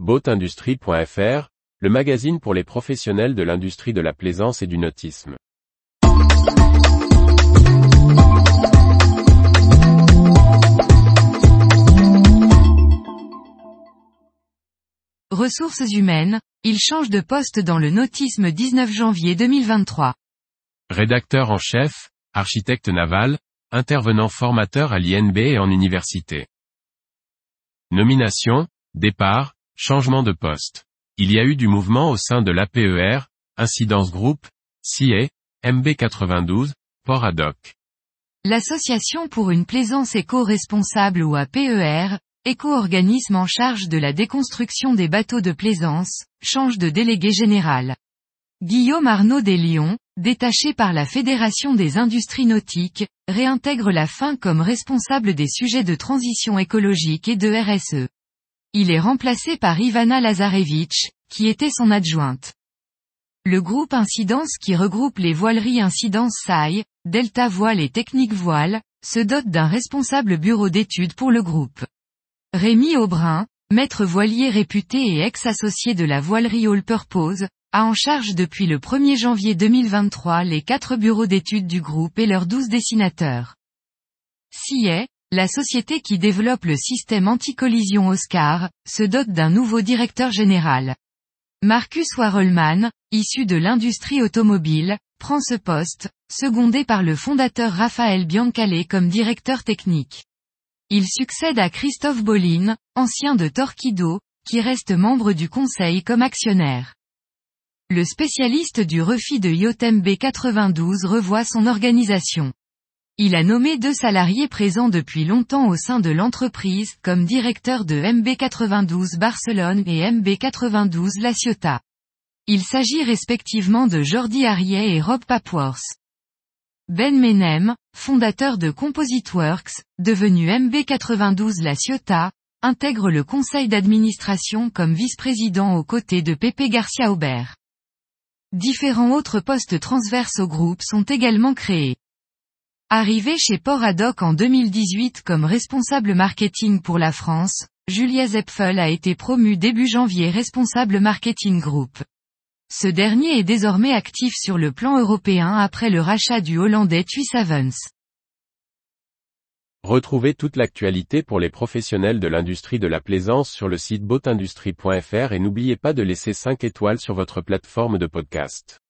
Boatindustrie.fr, le magazine pour les professionnels de l'industrie de la plaisance et du nautisme. Ressources humaines, il change de poste dans le nautisme 19 janvier 2023. Rédacteur en chef, architecte naval, intervenant formateur à l'INB et en université. Nomination, départ, changement de poste. Il y a eu du mouvement au sein de l'APER, Incidence Group, CIE, MB92, Port ad hoc. L'Association pour une plaisance éco-responsable ou APER, éco-organisme en charge de la déconstruction des bateaux de plaisance, change de délégué général. Guillaume Arnaud des Lions, détaché par la Fédération des industries nautiques, réintègre la fin comme responsable des sujets de transition écologique et de RSE. Il est remplacé par Ivana Lazarevich, qui était son adjointe. Le groupe Incidence qui regroupe les voileries Incidence SAI, Delta Voile et Technique Voile, se dote d'un responsable bureau d'études pour le groupe. Rémi Aubrin, maître voilier réputé et ex-associé de la voilerie All Purpose, a en charge depuis le 1er janvier 2023 les quatre bureaux d'études du groupe et leurs douze dessinateurs. CIE, la société qui développe le système anti-collision Oscar, se dote d'un nouveau directeur général. Marcus Warelman, issu de l'industrie automobile, prend ce poste, secondé par le fondateur Raphaël Biancalé comme directeur technique. Il succède à Christophe Bolin, ancien de Torquido, qui reste membre du conseil comme actionnaire. Le spécialiste du refit de Yotem B92 revoit son organisation. Il a nommé deux salariés présents depuis longtemps au sein de l'entreprise comme directeur de MB92 Barcelone et MB92 La Ciotat. Il s'agit respectivement de Jordi Ariet et Rob Papworth. Ben Menem, fondateur de CompositeWorks, devenu MB92 La Ciotat, intègre le conseil d'administration comme vice-président aux côtés de Pepe Garcia Aubert. Différents autres postes transverses au groupe sont également créés. Arrivé chez Port Adoc en 2018 comme responsable marketing pour la France, Julia Zepfel a été promue début janvier responsable marketing group. Ce dernier est désormais actif sur le plan européen après le rachat du Hollandais Tui Savens. Retrouvez toute l'actualité pour les professionnels de l'industrie de la plaisance sur le site boatindustrie.fr et n'oubliez pas de laisser 5 étoiles sur votre plateforme de podcast.